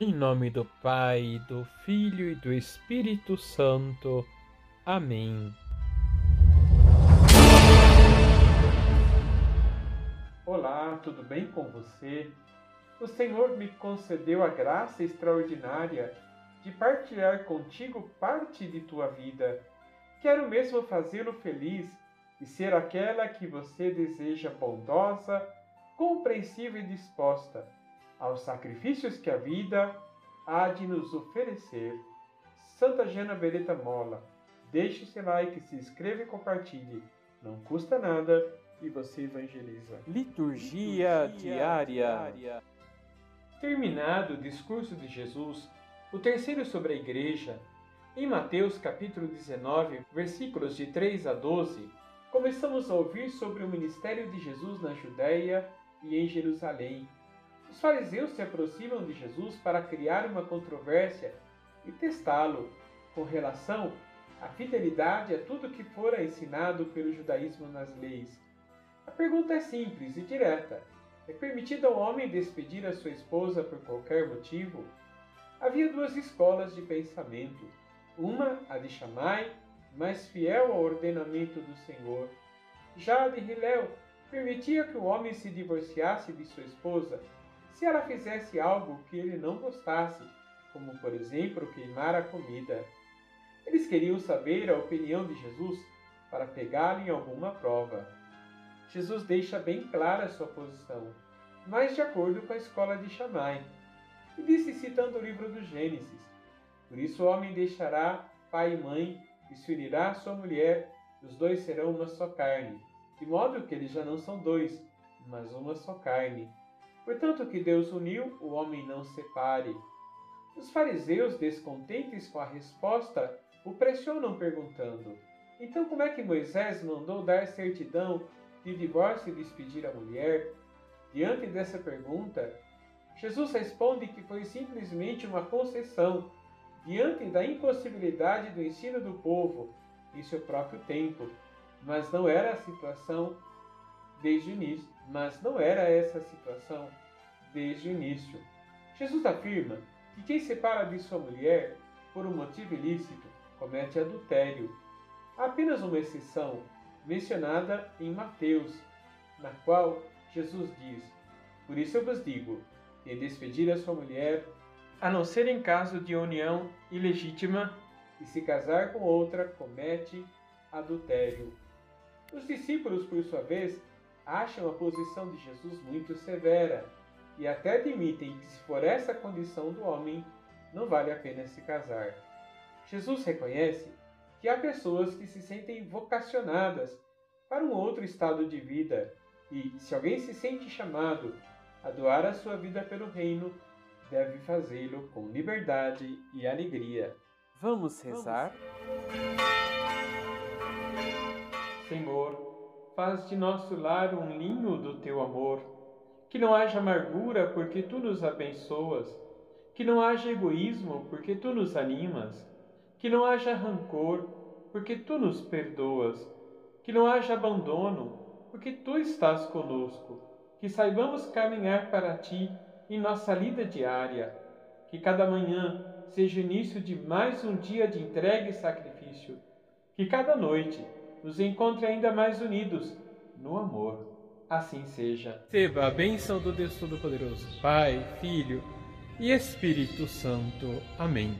Em nome do Pai, do Filho e do Espírito Santo. Amém. Olá, tudo bem com você? O Senhor me concedeu a graça extraordinária de partilhar contigo parte de tua vida. Quero mesmo fazê-lo feliz e ser aquela que você deseja bondosa, compreensiva e disposta aos sacrifícios que a vida há de nos oferecer. Santa Jana Beretta Mola, deixe seu like, se inscreva e compartilhe. Não custa nada e você evangeliza. Liturgia, Liturgia diária. diária. Terminado o discurso de Jesus, o terceiro sobre a igreja, em Mateus capítulo 19, versículos de 3 a 12, começamos a ouvir sobre o ministério de Jesus na Judéia e em Jerusalém. Os fariseus se aproximam de Jesus para criar uma controvérsia e testá-lo com relação à fidelidade a tudo que fora ensinado pelo judaísmo nas leis. A pergunta é simples e direta: é permitido ao homem despedir a sua esposa por qualquer motivo? Havia duas escolas de pensamento. Uma, a de Shammai, mais fiel ao ordenamento do Senhor. Já a de Hillel permitia que o homem se divorciasse de sua esposa se ela fizesse algo que ele não gostasse, como por exemplo queimar a comida. Eles queriam saber a opinião de Jesus para pegá-lo em alguma prova. Jesus deixa bem clara sua posição, mas de acordo com a escola de Shammai, e disse citando o livro do Gênesis: Por isso o homem deixará pai e mãe e se unirá à sua mulher, os dois serão uma só carne, de modo que eles já não são dois, mas uma só carne. Portanto, que Deus uniu, o homem não separe. Os fariseus, descontentes com a resposta, o pressionam perguntando: Então, como é que Moisés mandou dar certidão de divórcio e despedir a mulher? Diante dessa pergunta, Jesus responde que foi simplesmente uma concessão diante da impossibilidade do ensino do povo em seu próprio tempo, mas não era a situação desde o início, mas não era essa a situação desde o início. Jesus afirma que quem separa de sua mulher por um motivo ilícito comete adultério. Há apenas uma exceção mencionada em Mateus, na qual Jesus diz: Por isso eu vos digo: quem despedir a sua mulher, a não ser em caso de união ilegítima, e se casar com outra, comete adultério. Os discípulos, por sua vez, acham a posição de Jesus muito severa e até admitem que, se for essa a condição do homem, não vale a pena se casar. Jesus reconhece que há pessoas que se sentem vocacionadas para um outro estado de vida e, se alguém se sente chamado a doar a sua vida pelo reino, deve fazê-lo com liberdade e alegria. Vamos rezar? Senhor, faz de nosso lar um linho do teu amor, que não haja amargura, porque tu nos abençoas, que não haja egoísmo, porque tu nos animas, que não haja rancor, porque tu nos perdoas, que não haja abandono, porque tu estás conosco, que saibamos caminhar para ti em nossa lida diária, que cada manhã seja o início de mais um dia de entrega e sacrifício, que cada noite nos encontre ainda mais unidos no amor. Assim seja. Receba a bênção do Deus Todo-Poderoso, Pai, Filho e Espírito Santo. Amém.